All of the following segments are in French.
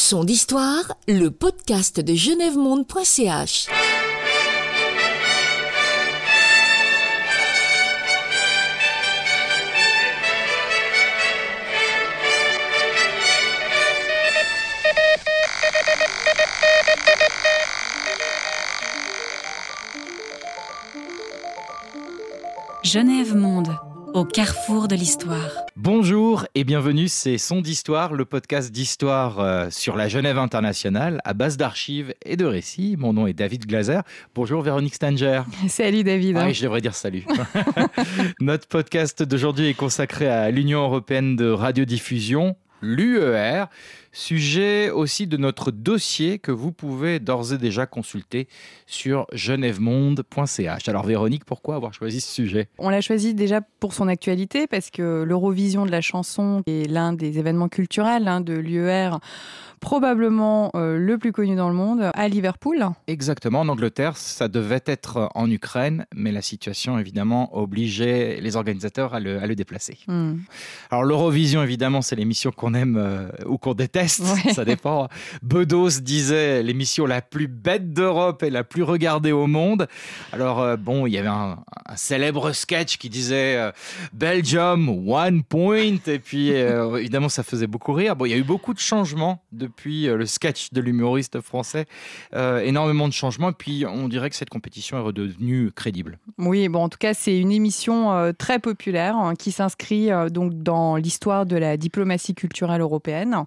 Son d'histoire, le podcast de genèvemonde.ch. Genève Monde, au carrefour de l'histoire. Bonjour et bienvenue, c'est Son d'Histoire, le podcast d'histoire euh, sur la Genève internationale à base d'archives et de récits. Mon nom est David Glaser. Bonjour Véronique Stanger. Salut David. Ah oui, je devrais dire salut. Notre podcast d'aujourd'hui est consacré à l'Union européenne de radiodiffusion, l'UER, sujet aussi de notre dossier que vous pouvez d'ores et déjà consulter sur genèvemonde.ch. Alors Véronique, pourquoi avoir choisi ce sujet? On l'a choisi déjà pour son actualité parce que l'Eurovision de la chanson est l'un des événements culturels hein, de l'UER probablement euh, le plus connu dans le monde, à Liverpool. Exactement, en Angleterre, ça devait être en Ukraine, mais la situation évidemment obligeait les organisateurs à le, déplacer. Hmm. Alors l'Eurovision, évidemment, c'est l'émission qu'on aime euh, ou qu'on déteste, ça dépend. Bedos disait l'émission la plus bête d'Europe et la plus regardée au monde. Alors euh, bon, il y avait un, célèbre sketch qui disait Belgium, one point, et puis évidemment ça faisait beaucoup rire. Bon, il y a eu beaucoup de changements de depuis euh, le sketch de l'humoriste français. Euh, énormément de changements. Et puis, on dirait que cette compétition est redevenue crédible. Oui, bon, en tout cas, c'est une émission euh, très populaire hein, qui s'inscrit donc dans l'histoire de la diplomatie culturelle européenne.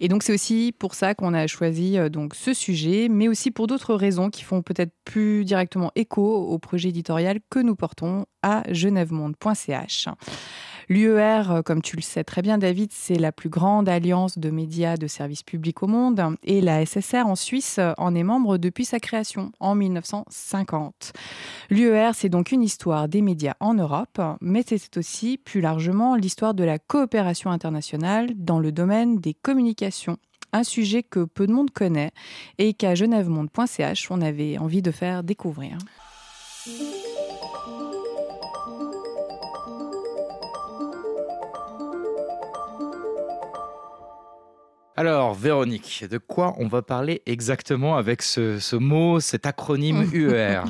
Et donc, c'est aussi pour ça qu'on a choisi donc ce sujet, mais aussi pour d'autres raisons qui font peut-être plus directement écho au projet éditorial que nous portons à genèvemonde.ch. L'UER, euh, comme tu le sais très bien, David, c'est la plus grande alliance de médias de services publics au monde et la SSR en Suisse en est membre depuis sa création en 1950. L'UER, c'est donc une histoire des médias en Europe, mais c'est aussi plus largement l'histoire de la coopération internationale dans le domaine des communications un sujet que peu de monde connaît et qu'à genèvemonde.ch on avait envie de faire découvrir. Alors, Véronique, de quoi on va parler exactement avec ce, mot, cet acronyme UER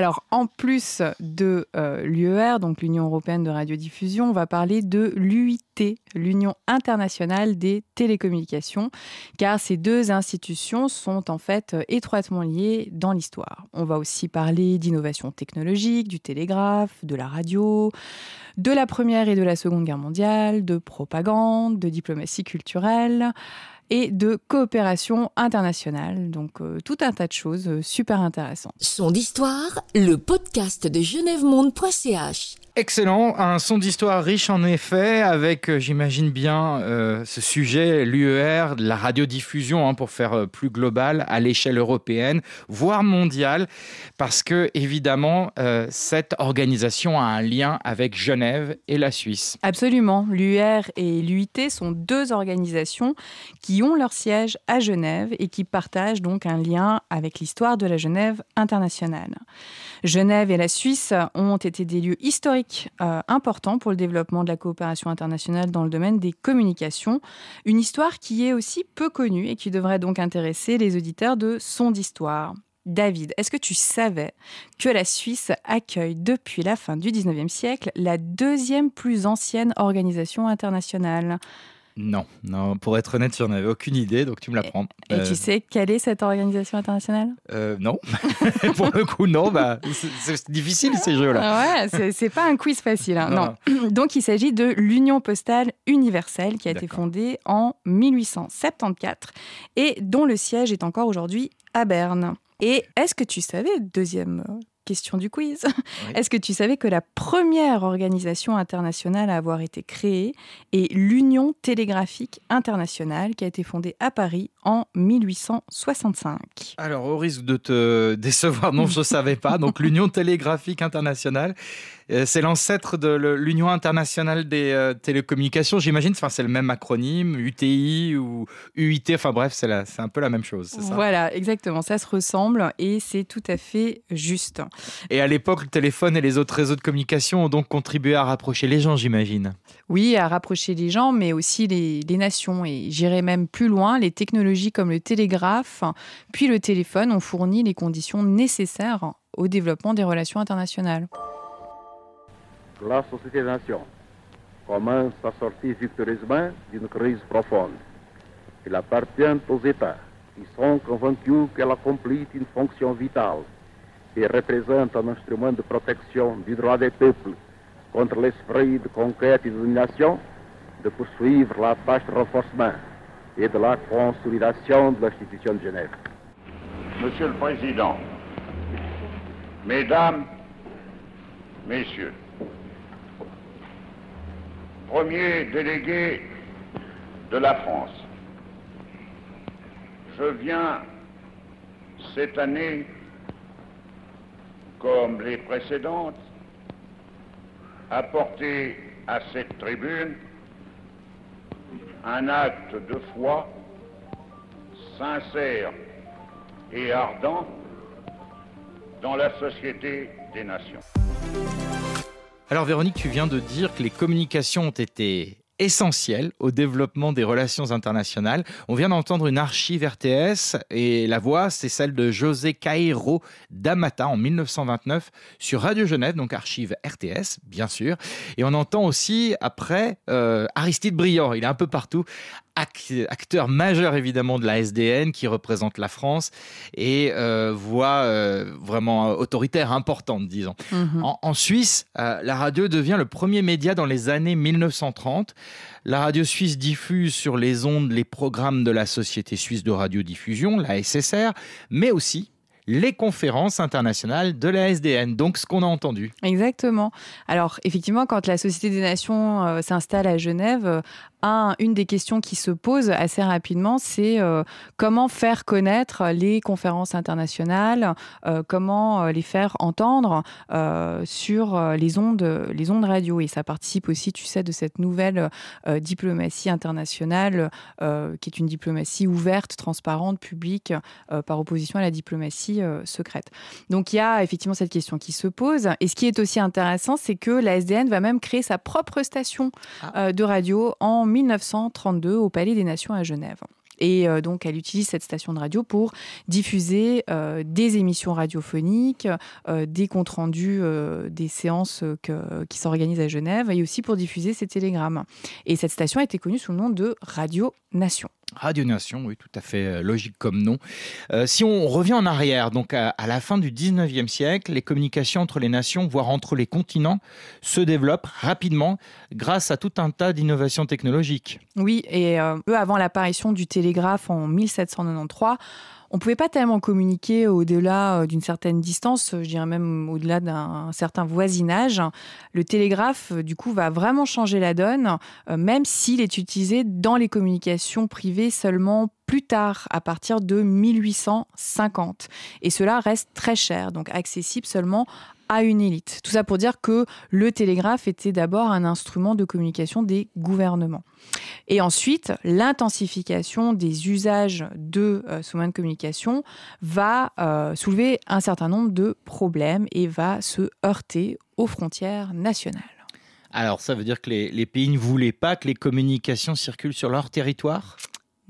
Alors, en plus de euh, l'UER, donc l'Union européenne de radiodiffusion, on va parler de l'UIT, l'Union internationale des télécommunications, car ces deux institutions sont en fait euh, étroitement liées dans l'histoire. On va aussi parler d'innovation technologique, du télégraphe, de la radio, de la Première et de la Seconde Guerre mondiale, de propagande, de diplomatie culturelle et de coopération internationale. Donc euh, tout un tas de choses euh, super intéressantes. Son d'histoire, le podcast de genèvemonde.ch. Excellent, un son d'histoire riche en effet, avec, euh, j'imagine bien, euh, ce sujet, l'UER, la radiodiffusion, hein, pour faire euh, plus global, à l'échelle européenne, voire mondiale, parce que, évidemment, cette organisation a un lien avec Genève et la Suisse. Absolument, l'UER et l'UIT sont deux organisations qui ont leur siège à Genève et qui partagent donc un lien avec l'histoire de la Genève internationale. Genève et la Suisse ont été des lieux historiques euh, importants pour le développement de la coopération internationale dans le domaine des communications. Une histoire qui est aussi peu connue et qui devrait donc intéresser les auditeurs de Son d'Histoire. David, est-ce que tu savais que la Suisse accueille depuis la fin du 19e siècle la deuxième plus ancienne organisation internationale? Non, non, pour être honnête, j'en avais aucune idée, donc tu me l'apprends. Et, et tu euh, sais quelle est cette organisation internationale? Euh, Non, pour le coup, non. Bah, c'est difficile ces jeux-là. Ah ouais, c'est pas un quiz facile. Hein, non. Donc il s'agit de l'Union postale universelle qui a été fondée en 1874 et dont le siège est encore aujourd'hui à Berne. Et est-ce que tu savais, deuxième question du quiz. Est-ce que tu savais que la première organisation internationale à avoir été créée est l'Union télégraphique internationale qui a été fondée à Paris en 1865 Alors, au risque de te décevoir, non, je ne savais pas. Donc, l'Union télégraphique internationale, c'est l'ancêtre de l'Union internationale des euh, télécommunications, j'imagine. Enfin, c'est le même acronyme, UTI ou UIT. Enfin bref, c'est un peu la même chose. Voilà, exactement. Ça se ressemble et c'est tout à fait juste. Et à l'époque, le téléphone et les autres réseaux de communication ont donc contribué à rapprocher les gens, j'imagine. Oui, à rapprocher les gens, mais aussi les, les nations. Et j'irai même plus loin, les technologies comme le télégraphe, puis le téléphone ont fourni les conditions nécessaires au développement des relations internationales. La société nation commence à sortir victorieusement d'une crise profonde. Il appartient aux États qui sont convaincus qu'elle accomplit une fonction vitale et représente un instrument de protection du droit des peuples contre l'esprit de conquête et de domination, de poursuivre la tâche de renforcement et de la consolidation de l'institution de Genève. Monsieur le Président, Mesdames, Messieurs, premier délégué de la France, je viens cette année, comme les précédentes, apporter à cette tribune un acte de foi sincère et ardent dans la société des nations. Alors Véronique, tu viens de dire que les communications ont été essentielles au développement des relations internationales. On vient d'entendre une archive RTS et la voix, c'est celle de José Cairo Damata en 1929 sur Radio Genève, donc archive RTS, bien sûr. Et on entend aussi après euh, Aristide Briand, il est un peu partout, acteur majeur évidemment de la SDN qui représente la France et euh, voix euh, vraiment autoritaire importante, disons. Mhm. En, en Suisse, euh, la radio devient le premier média dans les années 1930. La radio suisse diffuse sur les ondes les programmes de la Société suisse de radiodiffusion, la SSR, mais aussi les conférences internationales de la SDN. Donc, ce qu'on a entendu. Exactement. Alors, effectivement, quand la Société des Nations euh, s'installe à Genève, euh, un, une des questions qui se pose assez rapidement, c'est euh, comment faire connaître les conférences internationales, euh, comment euh, les faire entendre euh, sur les ondes, les ondes radio. Et ça participe aussi, tu sais, de cette nouvelle diplomatie internationale, qui est une diplomatie ouverte, transparente, publique, par opposition à la diplomatie secrète. Donc il y a effectivement cette question qui se pose. Et ce qui est aussi intéressant, c'est que la SDN va même créer sa propre station euh, de radio en 1932 au Palais des Nations à Genève. Et euh, donc, elle utilise cette station de radio pour diffuser euh, des émissions radiophoniques, euh, des comptes rendus des séances qui s'organisent à Genève, et aussi pour diffuser ses télégrammes. Et cette station a été connue sous le nom de Radio Nation. Radio Nation, oui, tout à fait euh, logique comme nom. Euh, si on revient en arrière, donc à, la fin du 19e siècle, les communications entre les nations, voire entre les continents, se développent rapidement grâce à tout un tas d'innovations technologiques. Oui, et euh, peu avant l'apparition du télégraphe en 1793, on pouvait pas tellement communiquer au-delà euh, d'une certaine distance, je dirais même au-delà d'un certain voisinage. Le télégraphe, euh, du coup, va vraiment changer la donne, euh, même s'il est utilisé dans les communications privées seulement plus tard, à partir de 1850. Et cela reste très cher, donc accessible seulement à une élite. Tout ça pour dire que le télégraphe était d'abord un instrument de communication des gouvernements. Et ensuite, l'intensification des usages de euh, ce moyen de communication va euh, soulever un certain nombre de problèmes et va se heurter aux frontières nationales. Alors, ça veut dire que les pays ne voulaient pas que les communications circulent sur leur territoire?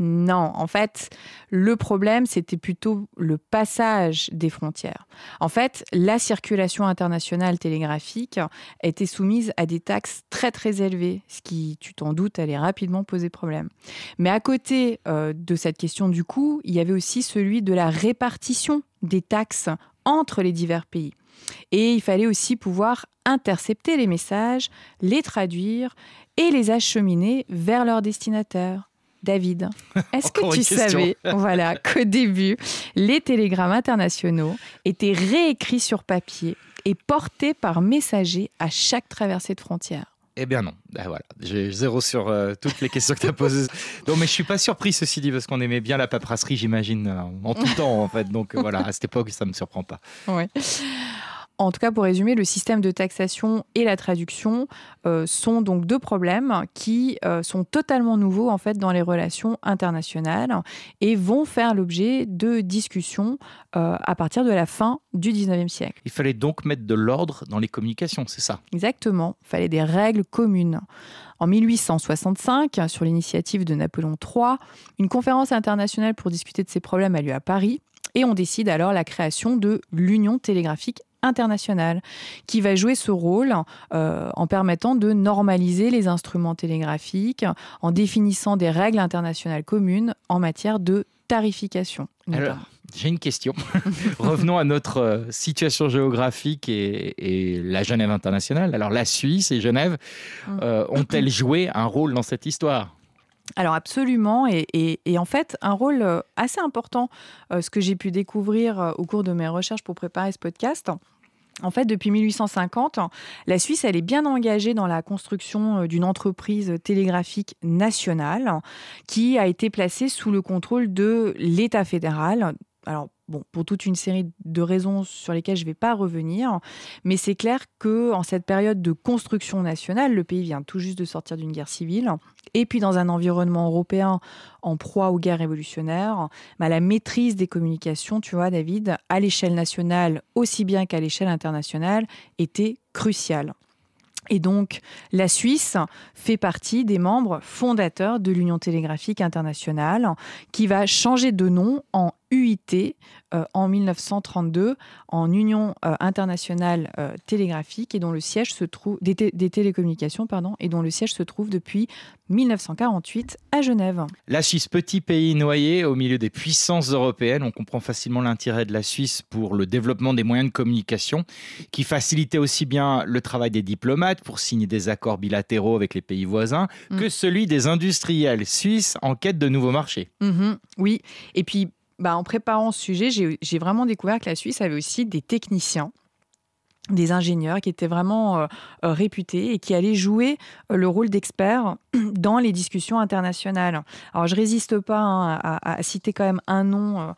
Non, en fait, le problème, c'était plutôt le passage des frontières. En fait, la circulation internationale télégraphique était soumise à des taxes très très élevées, ce qui, tu t'en doutes, allait rapidement poser problème. Mais à côté euh, de cette question du coût, il y avait aussi celui de la répartition des taxes entre les divers pays. Et il fallait aussi pouvoir intercepter les messages, les traduire et les acheminer vers leur destinataire. David, est-ce que tu savais voilà, qu'au début, les télégrammes internationaux étaient réécrits sur papier et portés par messager à chaque traversée de frontière Eh bien non. Ben voilà, j'ai zéro sur euh, toutes les questions que tu as posées. Non, mais je suis pas surpris, ceci dit, parce qu'on aimait bien la paperasserie, j'imagine, euh, en tout temps, en fait. Donc voilà, à cette époque, ça me surprend pas. Ouais. En tout cas, pour résumer, le système de taxation et la traduction euh, sont donc deux problèmes qui euh, sont totalement nouveaux en fait dans les relations internationales et vont faire l'objet de discussions euh, à partir de la fin du 19e siècle. Il fallait donc mettre de l'ordre dans les communications, c'est ça? Exactement, il fallait des règles communes. En 1865, sur l'initiative de Napoléon III, une conférence internationale pour discuter de ces problèmes a lieu à Paris et on décide alors la création de l'Union télégraphique internationale, qui va jouer ce rôle euh, en permettant de normaliser les instruments télégraphiques, en définissant des règles internationales communes en matière de tarification. Alors, j'ai une question. Revenons à notre euh, situation géographique et, la Genève internationale. Alors, la Suisse et Genève mm. euh, ont-elles joué un rôle dans cette histoire? Alors absolument, et, en fait un rôle euh, assez important, euh, ce que j'ai pu découvrir euh, au cours de mes recherches pour préparer ce podcast. En fait, depuis 1850, la Suisse, elle est bien engagée dans la construction d'une entreprise télégraphique nationale qui a été placée sous le contrôle de l'État fédéral. Alors, Bon, pour toute une série de raisons sur lesquelles je ne vais pas revenir, mais c'est clair que en cette période de construction nationale, le pays vient tout juste de sortir d'une guerre civile, et puis dans un environnement européen en proie aux guerres révolutionnaires, bah, la maîtrise des communications, tu vois, David, à l'échelle nationale aussi bien qu'à l'échelle internationale, était cruciale. Et donc, la Suisse fait partie des membres fondateurs de l'Union télégraphique internationale, qui va changer de nom en UIT euh, en 1932 en Union euh, internationale euh, télégraphique et dont le siège se trouve des, télécommunications pardon et dont le siège se trouve depuis 1948 à Genève. La Suisse, petit pays noyé au milieu des puissances européennes, on comprend facilement l'intérêt de la Suisse pour le développement des moyens de communication qui facilitait aussi bien le travail des diplomates pour signer des accords bilatéraux avec les pays voisins mm. que celui des industriels suisses en quête de nouveaux marchés. Mm-hmm. oui, et puis bah, en préparant ce sujet, j'ai vraiment découvert que la Suisse avait aussi des techniciens des ingénieurs qui étaient vraiment euh, euh, réputés et qui allaient jouer euh, le rôle d'experts dans les discussions internationales. Alors je résiste pas hein, à, citer quand même un nom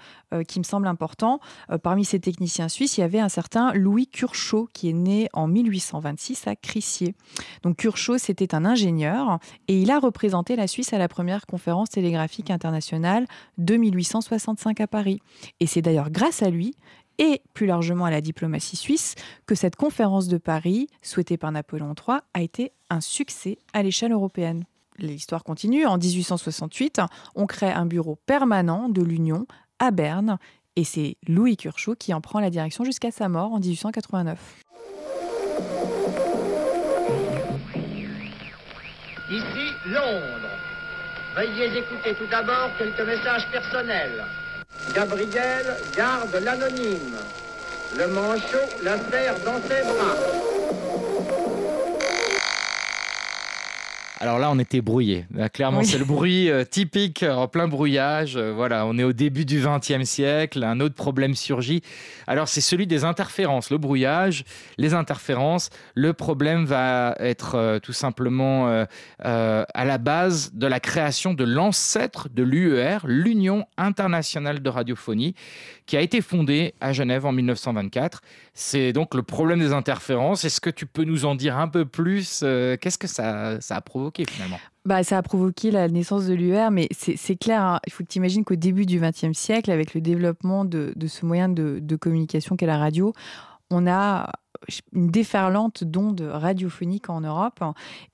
qui me semble important. parmi ces techniciens suisses, il y avait un certain Louis Curchot qui est né en 1826 à Crissier. Donc Curchot, c'était un ingénieur et il a représenté la Suisse à la première conférence télégraphique internationale de 1865 à Paris. Et c'est d'ailleurs grâce à lui et plus largement à la diplomatie suisse que cette conférence de Paris, souhaitée par Napoléon III, a été un succès à l'échelle européenne. L'histoire continue. En 1868, on crée un bureau permanent de l'Union à Berne et c'est Louis Curchot qui en prend la direction jusqu'à sa mort en 1889. Ici Londres. Veuillez écouter tout d'abord quelques messages personnels. Gabriel garde l'anonyme. Le manchot la serre dans ses bras. Alors là, on était brouillé. clairement, c'est le bruit euh, typique en plein brouillage. Euh, voilà, on est au début du XXe siècle. Un autre problème surgit. Alors, c'est celui des interférences. Le brouillage, les interférences. Le problème va être euh, tout simplement à la base de la création de l'ancêtre de l'UER, l'Union internationale de radiophonie, qui a été fondée à Genève en 1924. C'est donc le problème des interférences. Est-ce que tu peux nous en dire un peu plus Qu'est-ce que ça, ça a provoqué finalement bah, ça a provoqué la naissance de l'UR, mais c'est clair, hein. il faut que tu imagines qu'au début du XXe siècle, avec le développement de, ce moyen de, de communication qu'est la radio, on a une déferlante d'ondes radiophoniques en Europe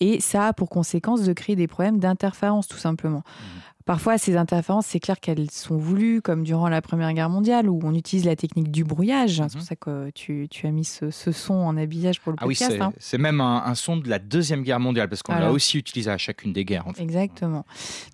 et ça a pour conséquence de créer des problèmes d'interférence tout simplement. Mmh. Parfois, ces interférences, c'est clair qu'elles sont voulues, comme durant la Première Guerre mondiale, où on utilise la technique du brouillage. C'est pour mhm. ça que tu, as mis ce, son en habillage pour le podcast. Ah oui, c'est hein. même un, son de la Deuxième Guerre mondiale, parce qu'on l'a aussi utilisé à chacune des guerres. Exactement.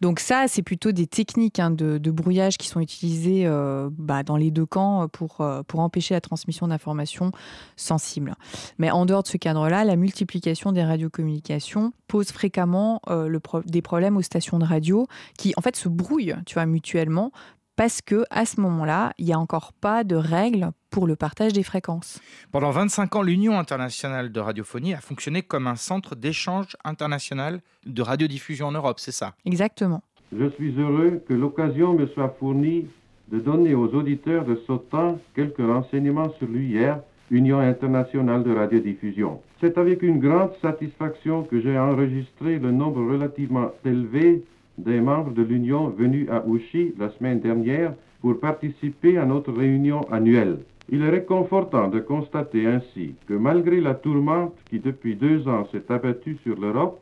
Donc ça, c'est plutôt des techniques hein, de, brouillage qui sont utilisées euh, bah, dans les deux camps pour, euh, pour empêcher la transmission d'informations sensibles. Mais en dehors de ce cadre-là, la multiplication des radiocommunications pose fréquemment euh, le des problèmes aux stations de radio qui, en fait, se brouillent, tu vois, mutuellement, parce que à ce moment-là, il n'y a encore pas de règles pour le partage des fréquences. Pendant 25 ans, l'Union internationale de radiophonie a fonctionné comme un centre d'échange international de radiodiffusion en Europe, c'est ça? Exactement. Je suis heureux que l'occasion me soit fournie de donner aux auditeurs de Sautin quelques renseignements sur l'UIR Union internationale de radiodiffusion. C'est avec une grande satisfaction que j'ai enregistré le nombre relativement élevé des membres de l'Union venus à Ouchy la semaine dernière pour participer à notre réunion annuelle. Il est réconfortant de constater ainsi que malgré la tourmente qui depuis deux ans s'est abattue sur l'Europe,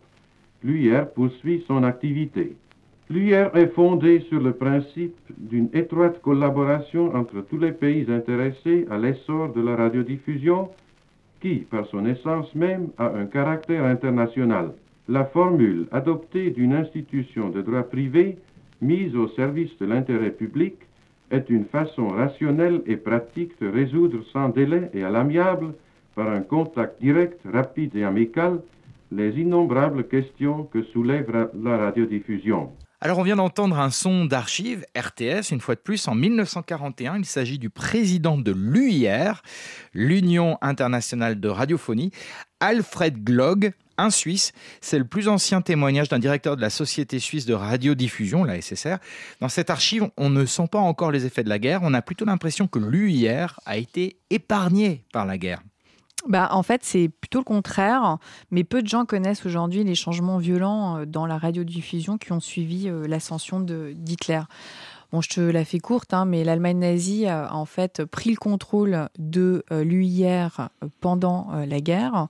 l'UIR poursuit son activité. L'UIR est fondée sur le principe d'une étroite collaboration entre tous les pays intéressés à l'essor de la radiodiffusion qui, par son essence même, a un caractère international. La formule adoptée d'une institution de droit privé mise au service de l'intérêt public est une façon rationnelle et pratique de résoudre sans délai et à l'amiable, par un contact direct, rapide et amical, les innombrables questions que soulève la radiodiffusion. Alors on vient d'entendre un son d'archives RTS, une fois de plus, en 1941. Il s'agit du président de l'UIR, l'Union internationale de radiophonie, Alfred Glog, un Suisse. C'est le plus ancien témoignage d'un directeur de la Société suisse de radiodiffusion, la SSR. Dans cette archive, on ne sent pas encore les effets de la guerre. On a plutôt l'impression que l'UIR a été épargné par la guerre. Bah, en fait, c'est plutôt le contraire, mais peu de gens connaissent aujourd'hui les changements violents euh, dans la radiodiffusion qui ont suivi euh, l'ascension d'Hitler. Bon, je te la fais courte, hein, mais l'Allemagne nazie a en fait pris le contrôle de euh, l'UIR pendant la guerre.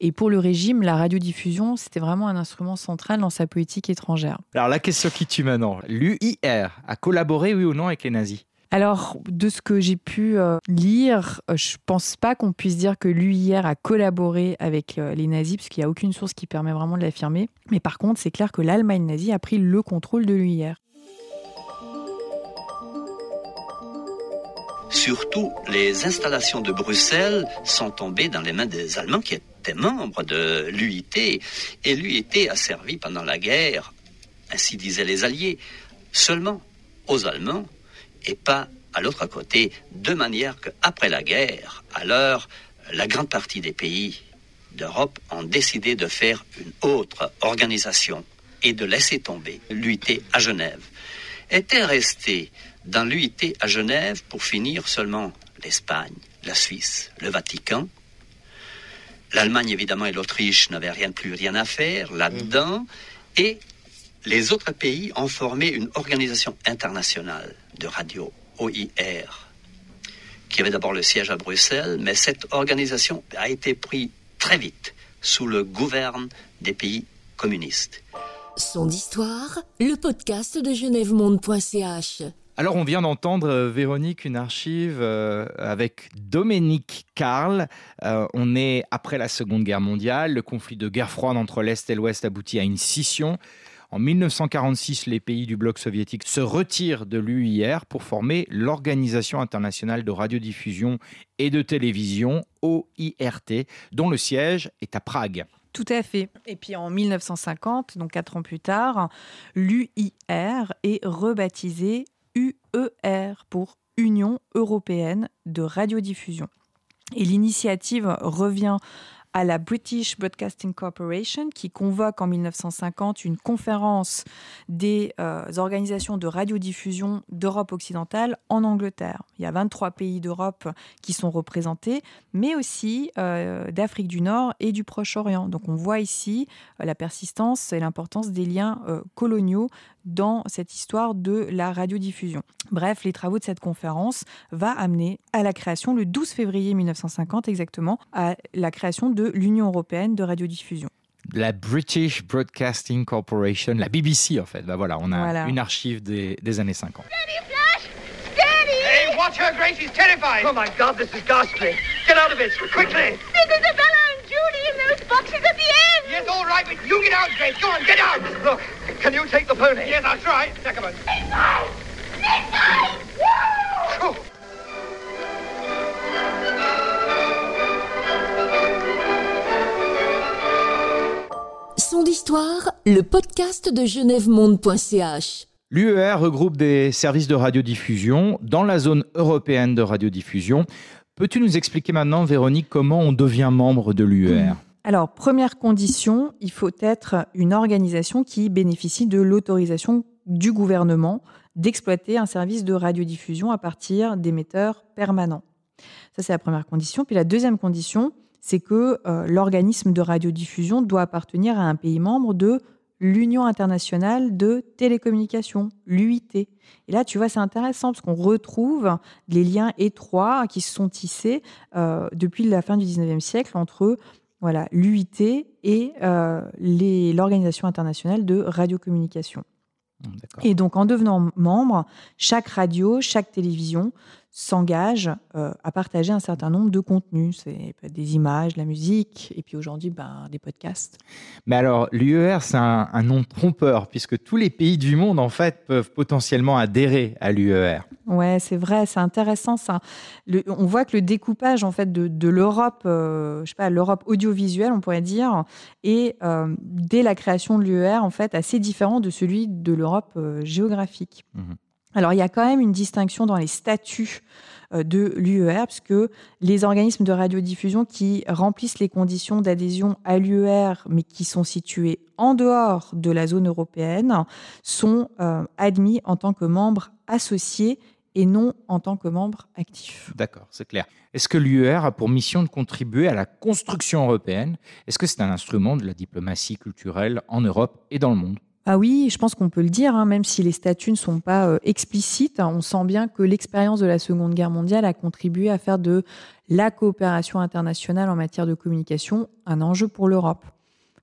Et pour le régime, la radiodiffusion, c'était vraiment un instrument central dans sa politique étrangère. Alors la question qui tue maintenant, l'UIR a collaboré, oui ou non, avec les nazis? Alors, de ce que j'ai pu euh, lire, euh, je pense pas qu'on puisse dire que l'UIR a collaboré avec euh, les nazis, parce qu'il n'y a aucune source qui permet vraiment de l'affirmer. Mais par contre, c'est clair que l'Allemagne nazie a pris le contrôle de l'UIR. Surtout, les installations de Bruxelles sont tombées dans les mains des Allemands qui étaient membres de l'UIT. Et l'UIT a servi pendant la guerre, ainsi disaient les Alliés, seulement aux Allemands et pas à l'autre côté, de manière qu'après la guerre, alors, la grande partie des pays d'Europe ont décidé de faire une autre organisation et de laisser tomber l'UIT à Genève. Était resté dans l'UIT à Genève pour finir seulement l'Espagne, la Suisse, le Vatican. L'Allemagne, évidemment, et l'Autriche n'avaient rien plus rien à faire là-dedans. Et les autres pays ont formé une organisation internationale de radio, OIR, qui avait d'abord le siège à Bruxelles, mais cette organisation a été prise très vite sous le gouvernement des pays communistes. Son d'histoire, le podcast de genèvemonde.ch. Alors on vient d'entendre, euh, Véronique, une archive euh, avec Dominique Karl. Euh, on est après la Seconde Guerre mondiale. Le conflit de guerre froide entre l'Est et l'Ouest aboutit à une scission. En 1946, les pays du bloc soviétique se retirent de l'UIR pour former l'Organisation internationale de radiodiffusion et de télévision, OIRT, dont le siège est à Prague. Tout à fait. Et puis en 1950, donc quatre ans plus tard, l'UIR est rebaptisé UER pour Union européenne de radiodiffusion. Et l'initiative revient à la British Broadcasting Corporation qui convoque en 1950 une conférence des euh, organisations de radiodiffusion d'Europe occidentale en Angleterre. Il y a 23 pays d'Europe qui sont représentés, mais aussi euh, d'Afrique du Nord et du Proche-Orient. Donc on voit ici euh, la persistance et l'importance des liens coloniaux dans cette histoire de la radiodiffusion. Bref, les travaux de cette conférence va amener à la création, le 12 février 1950 exactement, à la création de l'Union européenne de radiodiffusion. La British Broadcasting Corporation, la BBC en fait. Ben voilà, on a une archive des, des années 50. Hey, watch her, Grace. She's terrified. Oh my God, this is ghastly. Get out of it, quickly. Judy in those boxes at the end. Yes, all right, but you get out, Grace. Go on, get out. Look, can you take the pony? Yes, I'll try. Neckerman. Inside! Inside! Woo! Le podcast de genèvemonde.ch. L'UER regroupe des services de radiodiffusion dans la zone européenne de radiodiffusion. Peux-tu nous expliquer maintenant, Véronique, comment on devient membre de l'UER alors, première condition, il faut être une organisation qui bénéficie de l'autorisation du gouvernement d'exploiter un service de radiodiffusion à partir d'émetteurs permanents. Ça, c'est la première condition. Puis la deuxième condition, c'est que euh, l'organisme de radiodiffusion doit appartenir à un pays membre de l'Union internationale de télécommunications, l'UIT. Et là, tu vois, c'est intéressant parce qu'on retrouve les liens étroits qui se sont tissés euh, depuis la fin du 19e siècle entre voilà, l'UIT et euh, l'Organisation internationale de radiocommunication. Et donc, en devenant membre, chaque radio, chaque télévision s'engage euh, à partager un certain nombre de contenus. C'est des images, la musique, et puis aujourd'hui, ben, des podcasts. Mais alors, l'UER, c'est un, nom trompeur, puisque tous les pays du monde, en fait, peuvent potentiellement adhérer à l'UER. Ouais, c'est vrai, c'est intéressant ça. on voit que le découpage, en fait, de, l'Europe, euh, je sais pas, l'Europe audiovisuelle, on pourrait dire, est, euh, dès la création de l'UER, en fait, assez différent de celui de l'Europe géographique. Mmh alors, il y a quand même une distinction dans les statuts euh, de l'UER, puisque les organismes de radiodiffusion qui remplissent les conditions d'adhésion à l'UER, mais qui sont situés en dehors de la zone européenne, sont euh, admis en tant que membres associés et non en tant que membres actifs. D'accord, c'est clair. Est-ce que l'UER a pour mission de contribuer à la construction européenne? Est-ce que c'est un instrument de la diplomatie culturelle en Europe et dans le monde? Ah oui, je pense qu'on peut le dire, hein, même si les statuts ne sont pas euh, explicites, hein, on sent bien que l'expérience de la Seconde Guerre mondiale a contribué à faire de la coopération internationale en matière de communication un enjeu pour l'Europe.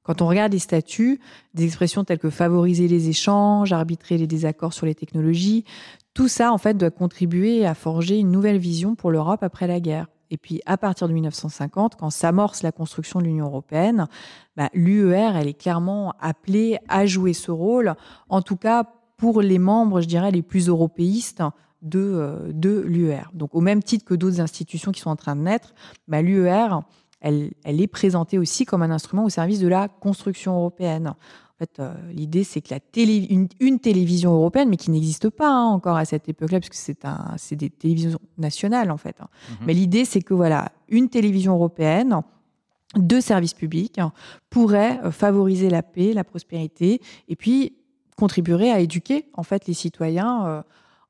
Quand on regarde les statuts, des expressions telles que favoriser les échanges, arbitrer les désaccords sur les technologies, tout ça en fait doit contribuer à forger une nouvelle vision pour l'Europe après la guerre. Et puis, à partir de 1950, quand s'amorce la construction de l'Union européenne, bah, l'UER, elle est clairement appelée à jouer ce rôle, en tout cas pour les membres, je dirais, les plus européistes de, euh, de l'UER. Donc, au même titre que d'autres institutions qui sont en train de naître, bah, l'UER, elle, elle est présentée aussi comme un instrument au service de la construction européenne fait, euh, l'idée, c'est que la télé, une, télévision européenne, mais qui n'existe pas hein, encore à cette époque-là, puisque c'est un, c'est des télévisions nationales en fait. Hein. Mhm. Mais l'idée, c'est que voilà, une télévision européenne de service public pourrait euh, favoriser la paix, la prospérité, et puis contribuerait à éduquer en fait les citoyens euh,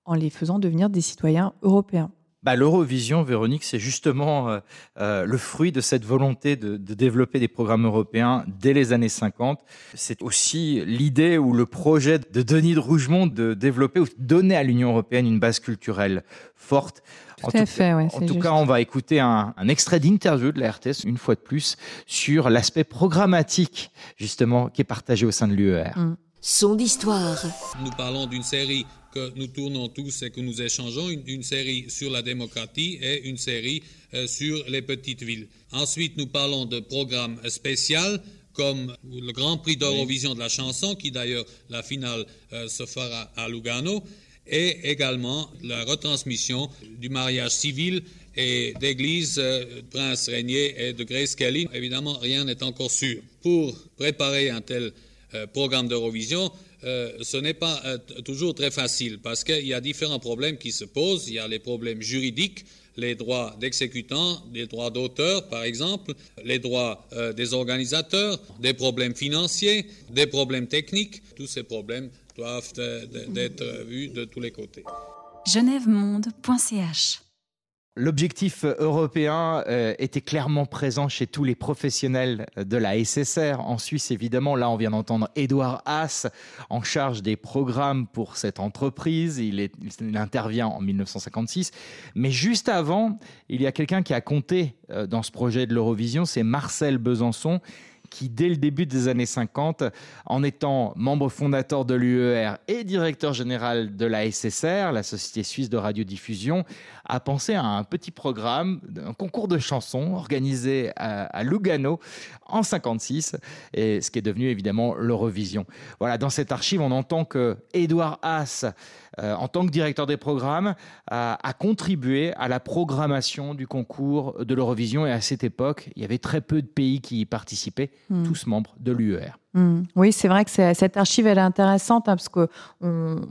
en les faisant devenir des citoyens européens. Bah, L'Eurovision, Véronique, c'est justement euh, euh, le fruit de cette volonté de, développer des programmes européens dès les années 50. C'est aussi l'idée ou le projet de Denis de Rougemont de développer ou de donner à l'Union européenne une base culturelle forte. Tout en tout, fait, En tout cas, on va écouter un, extrait d'interview de la RTS, une fois de plus, sur l'aspect programmatique, justement, qui est partagé au sein de l'UER. Mm. Son d'histoire. Nous parlons d'une série que nous tournons tous et que nous échangeons, une, série sur la démocratie et une série euh, sur les petites villes. Ensuite, nous parlons de programmes spéciaux comme le Grand Prix d'Eurovision de la chanson, qui d'ailleurs, la finale euh, se fera à Lugano, et également la retransmission du mariage civil et d'église euh, Prince Régnier et de Grace Kelly. Évidemment, rien n'est encore sûr. Pour préparer un tel programme d'Eurovision, euh, ce n'est pas euh, toujours très facile parce qu'il y a différents problèmes qui se posent. Il y a les problèmes juridiques, les droits d'exécutants, les droits d'auteur, par exemple, les droits euh, des organisateurs, des problèmes financiers, des problèmes techniques. Tous ces problèmes doivent être vus de tous les côtés. Genèvemonde.ch L'objectif européen euh, était clairement présent chez tous les professionnels de la SSR. En Suisse, évidemment, là, on vient d'entendre Édouard Haas en charge des programmes pour cette entreprise. Il, il, intervient en 1956. Mais juste avant, il y a quelqu'un qui a compté euh, dans ce projet de l'Eurovision, c'est Marcel Besançon qui, dès le début des années 50, en étant membre fondateur de l'UER et directeur général de la SSR, la Société suisse de radiodiffusion, a pensé à un petit programme, un concours de chansons organisé à, Lugano en 56, et ce qui est devenu évidemment l'Eurovision. Voilà, dans cette archive, on entend que Edouard Haas, euh, en tant que directeur des programmes, a, contribué à la programmation du concours de l'Eurovision. Et à cette époque, il y avait très peu de pays qui y participaient, hmm. tous membres de l'UER. Hmm. Oui, c'est vrai que cette archive, est intéressante hein, parce que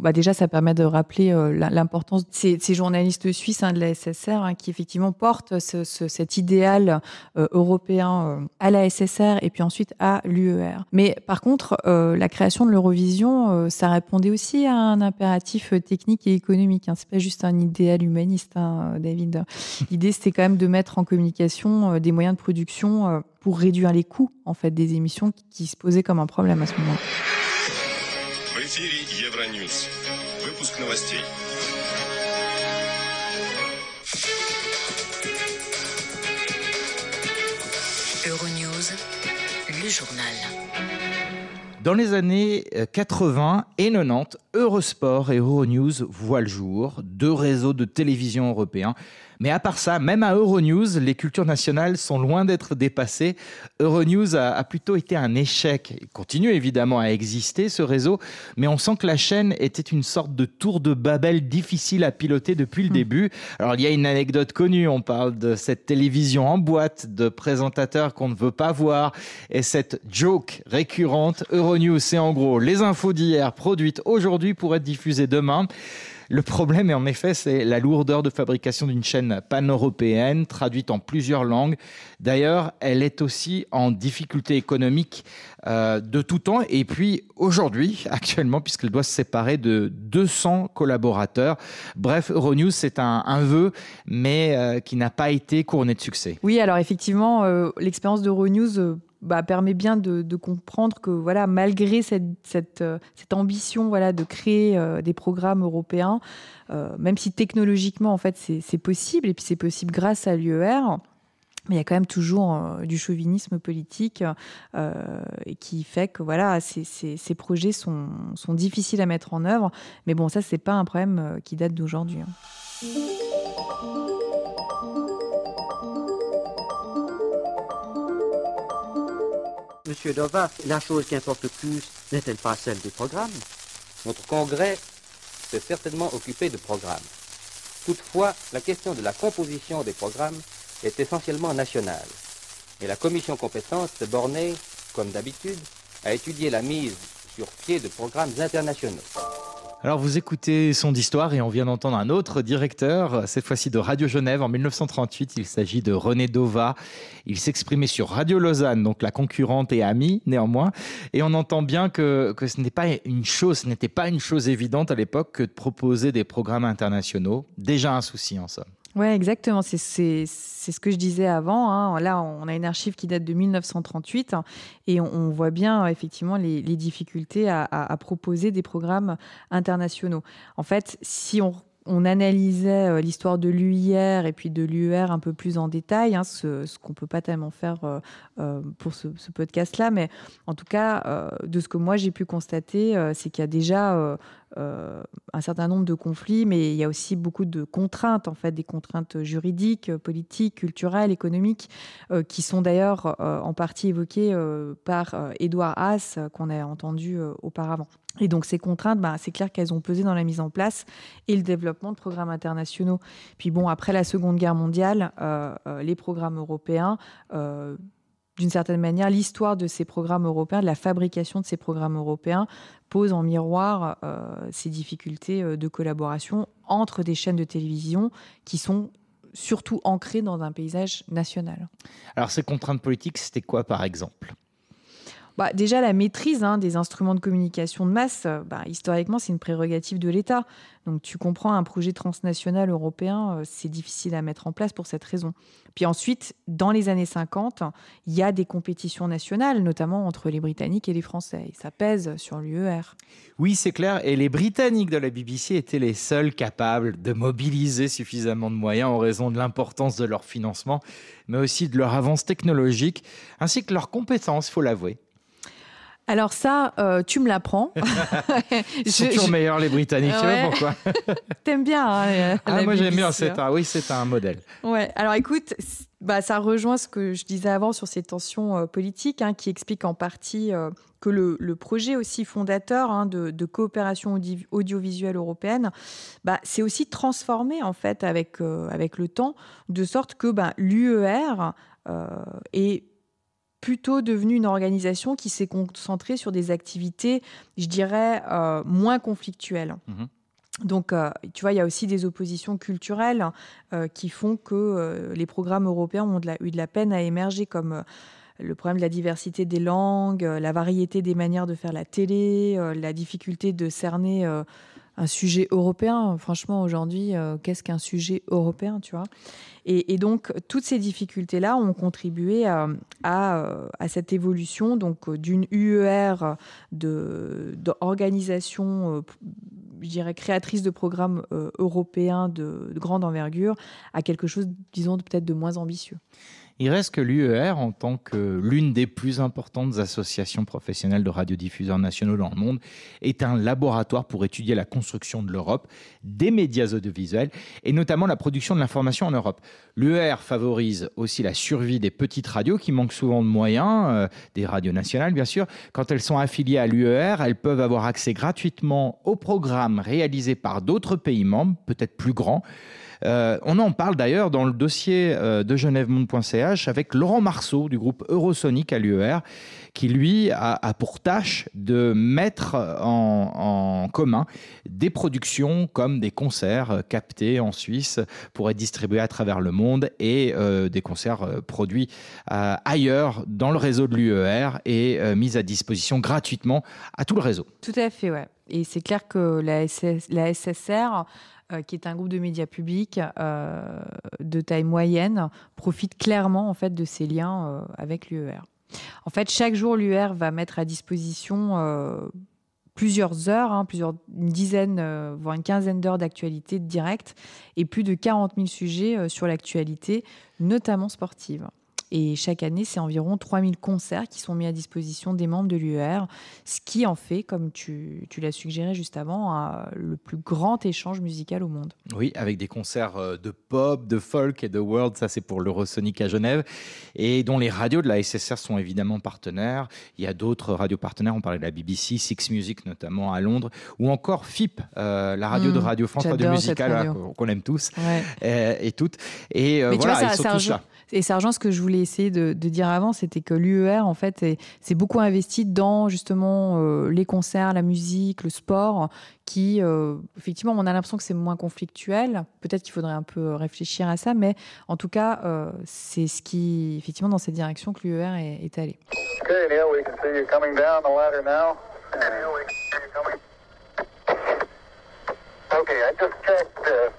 bah déjà, ça permet de rappeler euh, l'importance de ces, journalistes suisses hein, de la SSR hein, qui effectivement portent cet idéal euh, européen euh, à la SSR et puis ensuite à l'UER. Mais par contre, la création de l'Eurovision, ça répondait aussi à un impératif technique et économique. C'est pas juste un idéal humaniste, David. L'idée, c'était quand même de mettre en communication des moyens de production pour réduire les coûts en fait des émissions qui, se posaient comme un problème à ce moment. Euronews, le journal. Dans les années 80 euh, et 90, Eurosport et Euronews voient le jour, deux réseaux de télévision européens mais à part ça, même à Euronews, les cultures nationales sont loin d'être dépassées. Euronews a, plutôt été un échec. Il continue évidemment à exister, ce réseau, mais on sent que la chaîne était une sorte de tour de Babel difficile à piloter depuis le hmm. début. Alors il y a une anecdote connue, on parle de cette télévision en boîte, de présentateurs qu'on ne veut pas voir, et cette joke récurrente, Euronews, c'est en gros les infos d'hier produites aujourd'hui pour être diffusées demain. Le problème, en effet, c'est la lourdeur de fabrication d'une chaîne pan-européenne, traduite en plusieurs langues. D'ailleurs, elle est aussi en difficulté économique euh, de tout temps. Et puis, aujourd'hui, actuellement, puisqu'elle doit se séparer de 200 collaborateurs. Bref, Euronews, c'est un, vœu, mais euh, qui n'a pas été couronné de succès. Oui, alors effectivement, euh, l'expérience d'Euronews bah, permet bien de, comprendre que voilà, malgré cette, euh, ambition voilà, de créer euh, des programmes européens, euh, même si technologiquement en fait c'est possible, et puis c'est possible grâce à l'UER, mais il y a quand même toujours du chauvinisme politique qui fait que voilà, ces, projets sont, sont, difficiles à mettre en œuvre. Mais bon, ça, c'est pas un problème qui date d'aujourd'hui. Hein. Monsieur Dova, la chose qui importe le plus n'est-elle pas celle des programmes? Notre congrès s'est certainement occupé de programmes. Toutefois, la question de la composition des programmes est essentiellement nationale. Et la commission compétente s'est bornée, comme d'habitude, à étudier la mise sur pied de programmes internationaux. Alors vous écoutez Son d'Histoire et on vient d'entendre un autre directeur, cette fois-ci de Radio Genève en 1938. Il s'agit de René Dova. Il s'exprimait sur Radio Lausanne, donc la concurrente et amie néanmoins. Et on entend bien que, ce n'est pas une chose, ce n'était pas une chose évidente à l'époque que de proposer des programmes internationaux. Déjà un souci en somme. Oui, exactement. C'est ce que je disais avant. Hein. Là, on a une archive qui date de 1938 et on, voit bien effectivement les, difficultés à, proposer des programmes internationaux. En fait, si on on analysait euh, l'histoire de l'UIR et puis de l'UER un peu plus en détail, hein, ce, qu'on ne peut pas tellement faire euh, euh, pour ce, podcast-là, mais en tout cas, de ce que moi j'ai pu constater, c'est qu'il y a déjà un certain nombre de conflits, mais il y a aussi beaucoup de contraintes, en fait, des contraintes juridiques, politiques, culturelles, économiques, qui sont d'ailleurs en partie évoquées par Édouard Haas, qu'on a entendu auparavant. Et donc ces contraintes, bah, c'est clair qu'elles ont pesé dans la mise en place et le développement de programmes internationaux. Puis bon, après la Seconde Guerre mondiale, euh, euh, les programmes européens, euh, d'une certaine manière, l'histoire de ces programmes européens, de la fabrication de ces programmes européens, pose en miroir ces difficultés de collaboration entre des chaînes de télévision qui sont surtout ancrées dans un paysage national. Alors ces contraintes politiques, c'était quoi par exemple? Bah, déjà, la maîtrise hein, des instruments de communication de masse, euh, bah, historiquement, c'est une prérogative de l'État. Donc, tu comprends, un projet transnational européen, euh, c'est difficile à mettre en place pour cette raison. Puis ensuite, dans les années 50, il y a des compétitions nationales, notamment entre les Britanniques et les Français. Et ça pèse sur l'UER. Oui, c'est clair. Et les Britanniques de la BBC étaient les seuls capables de mobiliser suffisamment de moyens en raison de l'importance de leur financement, mais aussi de leur avance technologique, ainsi que leurs compétences, il faut l'avouer. Alors ça, euh, tu me l'apprends. Ils sont toujours meilleurs les Britanniques, tu vois pourquoi? T'aimes bien hein, ah, Moi j'aime bien, c'est un, oui, c'est un modèle. Ouais. Alors écoute, bah, ça rejoint ce que je disais avant sur ces tensions euh, politiques, hein, qui expliquent en partie euh, que le, projet aussi fondateur hein, de, coopération audiovisuelle européenne, bah, c'est aussi transformé en fait avec, avec le temps, de sorte que bah, l'UER est plutôt devenu une organisation qui s'est concentrée sur des activités, je dirais, euh, moins conflictuelles. Mhm. Donc, euh, tu vois, il y a aussi des oppositions culturelles euh, qui font que les programmes européens ont de la- eu de la peine à émerger, comme le problème de la diversité des langues, la variété des manières de faire la télé, la difficulté de cerner un sujet européen. Franchement, aujourd'hui, qu'est-ce qu'un sujet européen, tu vois? Et, donc, toutes ces difficultés-là ont contribué à, à, à cette évolution donc d'une UER de, d'organisation, euh, je dirais, créatrice de programmes euh, européens de, de grande envergure à quelque chose, disons, de- peut-être de moins ambitieux. Il reste que l'UER, en tant que l'une des plus importantes associations professionnelles de radiodiffuseurs nationaux dans le monde, est un laboratoire pour étudier la construction de l'Europe, des médias audiovisuels et notamment la production de l'information en Europe. L'UER favorise aussi la survie des petites radios qui manquent souvent de moyens, euh, des radios nationales bien sûr. Quand elles sont affiliées à l'UER, elles peuvent avoir accès gratuitement aux programmes réalisés par d'autres pays membres, peut-être plus grands. Euh, on en parle d'ailleurs dans le dossier euh, de genèvemonde.ch avec Laurent Marceau du groupe Eurosonic à l'UER, qui lui a, pour tâche de mettre en, commun des productions comme des concerts euh, captés en Suisse pour être distribués à travers le monde et des concerts produits ailleurs dans le réseau de l'UER et mis à disposition gratuitement à tout le réseau. Tout à fait, ouais. Et c'est clair que la, SS la SSR, qui est un groupe de médias publics euh, de taille moyenne, profite clairement en fait de ces liens euh, avec l'UER. En fait, chaque jour, l'UER va mettre à disposition euh, plusieurs heures, hein, plusieurs, une dizaine, euh, voire une quinzaine d'heures d'actualité directe et plus de 40 000 sujets euh, sur l'actualité, notamment sportive. Et chaque année, c'est environ 3000 concerts qui sont mis à disposition des membres de l'UER, ce qui en fait, comme tu, tu l'as suggéré juste avant, un- le plus grand échange musical au monde. Oui, avec des concerts euh, de pop, de folk et de world, ça c'est pour l'Eurosonic à Genève, et dont les radios de la SSR sont évidemment partenaires. Il y a d'autres radios partenaires, on parlait de la BBC, Six Music notamment à Londres, ou encore FIP, euh, la radio de Radio France, radio musicale qu'on aime tous Ouais. euh, et toutes. Et euh, voilà, vois, ça, ils sont ça tous là. Et rejoint ce que je voulais essayer de, de dire avant, c'était que l'UER, en fait, est- s'est beaucoup investi dans justement euh, les concerts, la musique, le sport, qui, euh, effectivement, on a l'impression que c'est moins conflictuel. Peut-être qu'il faudrait un peu réfléchir à ça, mais en tout cas, euh, c'est ce qui, effectivement, dans cette direction que l'UER est, est allé. Okay, Neil, we can see you coming down the ladder now. Neil, we can see you coming. Okay, I just checked uh,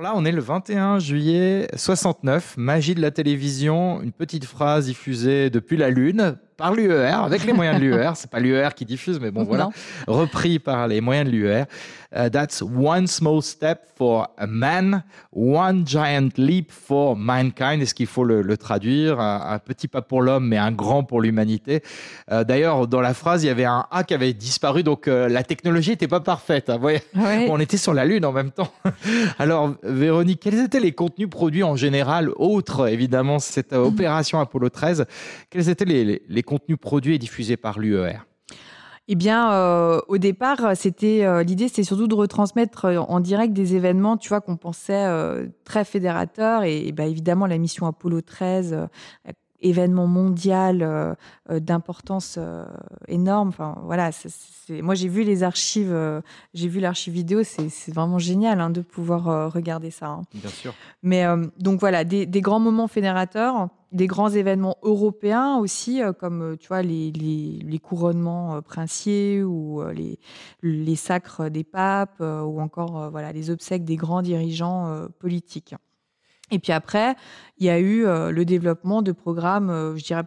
Là, on est le 21 juillet 69, magie de la télévision, une petite phrase diffusée depuis la Lune par l'UER, avec les moyens de l'UER. C'est pas l'UER qui diffuse, mais bon, voilà. Non. Repris par les moyens de l'UER. Uh, that's one small step for a man, one giant leap for mankind. Est-ce qu'il faut le, le traduire? Un, un petit pas pour l'homme, mais un grand pour l'humanité. Euh, D'ailleurs, dans la phrase, il y avait un A qui avait disparu, donc euh, la technologie n'était pas parfaite. hein, Ouais. on était sur la Lune en même temps. Alors, Véronique, quels étaient les contenus produits en général, autres évidemment cette euh, opération Apollo 13 Quels étaient les, les- les contenus produits et diffusés par l'UER Eh bien, euh, au départ, c'était euh, l'idée, c'était surtout de retransmettre euh, en direct des événements, tu vois, qu'on pensait très fédérateurs. Et, et bah, évidemment, la mission Apollo 13, euh, événement mondial euh, euh, d'importance euh, énorme. Enfin, voilà. Moi, j'ai vu les archives, euh, j'ai vu l'archive vidéo. C'est vraiment génial hein, de pouvoir regarder ça. hein. Bien sûr. Mais donc voilà, des, des grands moments fédérateurs, des grands événements européens aussi, comme tu vois les, les, les couronnements princiers ou les, les sacres des papes ou encore voilà les obsèques des grands dirigeants politiques. Et puis après, il y a eu euh, le développement de programmes, euh, je dirais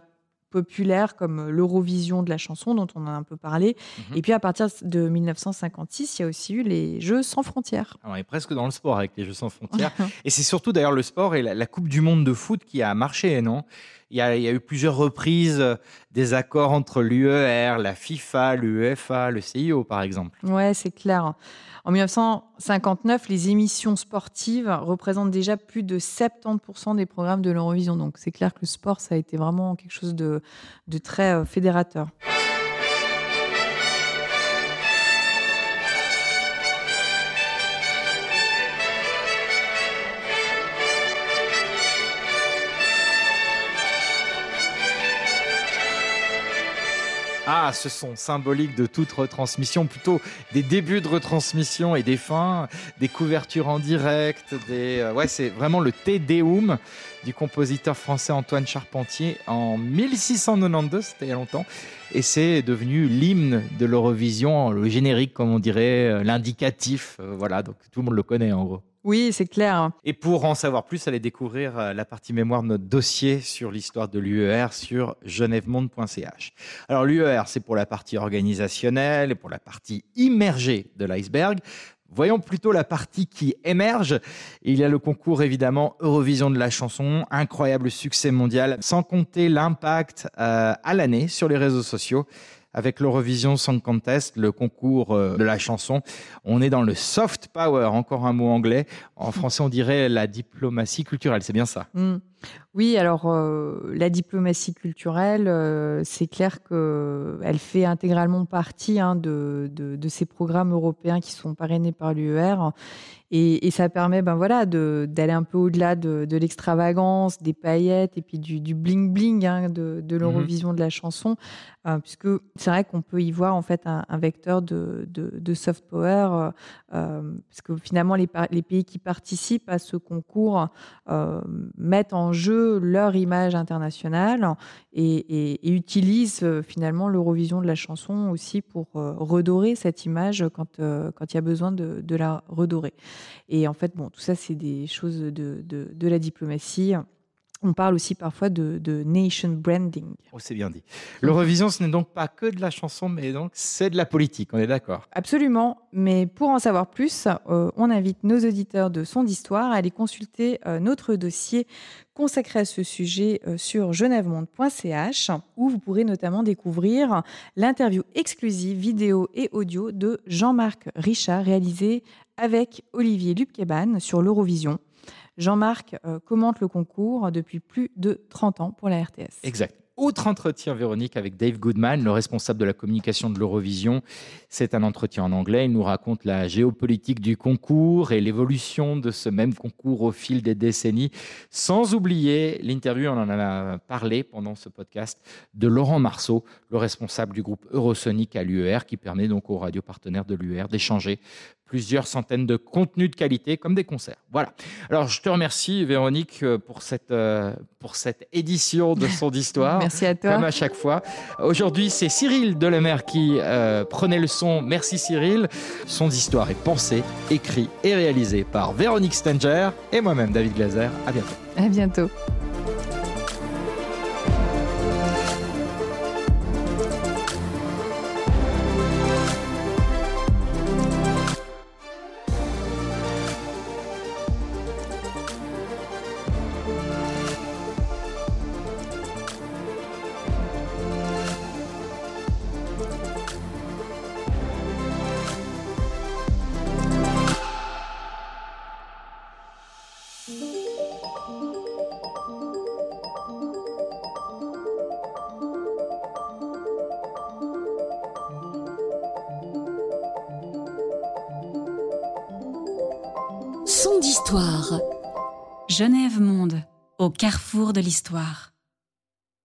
populaires comme l'Eurovision de la chanson dont on a un peu parlé. Mhm. Et puis à partir de 1956, il y a aussi eu les Jeux sans frontières. Alors, on est presque dans le sport avec les Jeux sans frontières. et c'est surtout d'ailleurs le sport et la, la Coupe du Monde de foot qui a marché, non? Il y, a, eu plusieurs reprises euh, des accords entre l'UER, la FIFA, l'UEFA, le CIO, par exemple. Ouais, c'est clair. En 1959, les émissions sportives représentent déjà plus de 70% des programmes de l'Eurovision. Donc c'est clair que le sport, ça a été vraiment quelque chose de, très euh, fédérateur. Ah, ce son symbolique de toute retransmission, plutôt des débuts de retransmission et des fins, des couvertures en direct, des... Euh, ouais, c'est vraiment le Te Deum du compositeur français Antoine Charpentier en 1692, c'était il y a longtemps, et c'est devenu l'hymne de l'Eurovision, le générique comme on dirait, euh, l'indicatif, euh, voilà, donc tout le monde le connaît en gros. Oui, c'est clair. Et pour en savoir plus, allez découvrir euh, la partie mémoire de notre dossier sur l'histoire de l'UER sur genèvemonde.ch. Alors l'UER, c'est pour la partie organisationnelle et pour la partie immergée de l'iceberg. Voyons plutôt la partie qui émerge. Il y a le concours évidemment Eurovision de la chanson, incroyable succès mondial, sans compter l'impact euh, à l'année sur les réseaux sociaux avec l'Eurovision Song Contest, le concours euh, de la chanson. On est dans le soft power, encore un mot anglais. En français, on dirait la diplomatie culturelle, c'est bien ça. Mm. Oui, alors euh, la diplomatie culturelle, euh, c'est clair qu'elle fait intégralement partie hein, de, de, ces programmes européens qui sont parrainés par l'UER. Et, ça permet ben voilà, d'aller un peu au-delà de, l'extravagance, des paillettes et puis du bling-bling hein, de, de mhm. l'Eurovision de la chanson, euh, puisque c'est vrai qu'on peut y voir en fait un, vecteur de, soft power, parce que finalement les, les, pays qui participent à ce concours mettent en jeu leur image internationale et, utilisent euh, finalement l'Eurovision de la chanson aussi pour euh, redorer cette image quand, euh, quand il y a besoin de, la redorer. Et en fait, bon, tout ça, c'est des choses de, de la diplomatie. On parle aussi parfois de, nation branding. Oh, c'est bien dit. L'Eurovision, ce n'est donc pas que de la chanson, mais donc c'est de la politique, on est d'accord Absolument. Mais pour en savoir plus, euh, on invite nos auditeurs de Son d'Histoire à aller consulter euh, notre dossier consacré à ce sujet euh, sur genèvemonde.ch, où vous pourrez notamment découvrir l'interview exclusive vidéo et audio de Jean-Marc Richard réalisée avec Olivier Lupkeban sur l'Eurovision. Jean-Marc euh, commente le concours depuis plus de 30 ans pour la RTS. Exact. Autre entretien, Véronique, avec Dave Goodman, le responsable de la communication de l'Eurovision. C'est un entretien en anglais. Il nous raconte la géopolitique du concours et l'évolution de ce même concours au fil des décennies. Sans oublier l'interview, on en a parlé pendant ce podcast, de Laurent Marceau, le responsable du groupe Eurosonic à l'UER, qui permet donc aux radios partenaires de l'UER d'échanger plusieurs centaines de contenus de qualité comme des concerts. Voilà. Alors je te remercie Véronique euh, pour cette, euh, pour cette édition de Son d'Histoire. Merci à toi. Comme à chaque fois. Aujourd'hui c'est Cyril Delemer qui euh, prenait le son. Merci Cyril. Son d'Histoire est pensé, écrit et réalisé par Véronique Stenger et moi-même David Glazer. À bientôt. À bientôt. Au carrefour de l'histoire.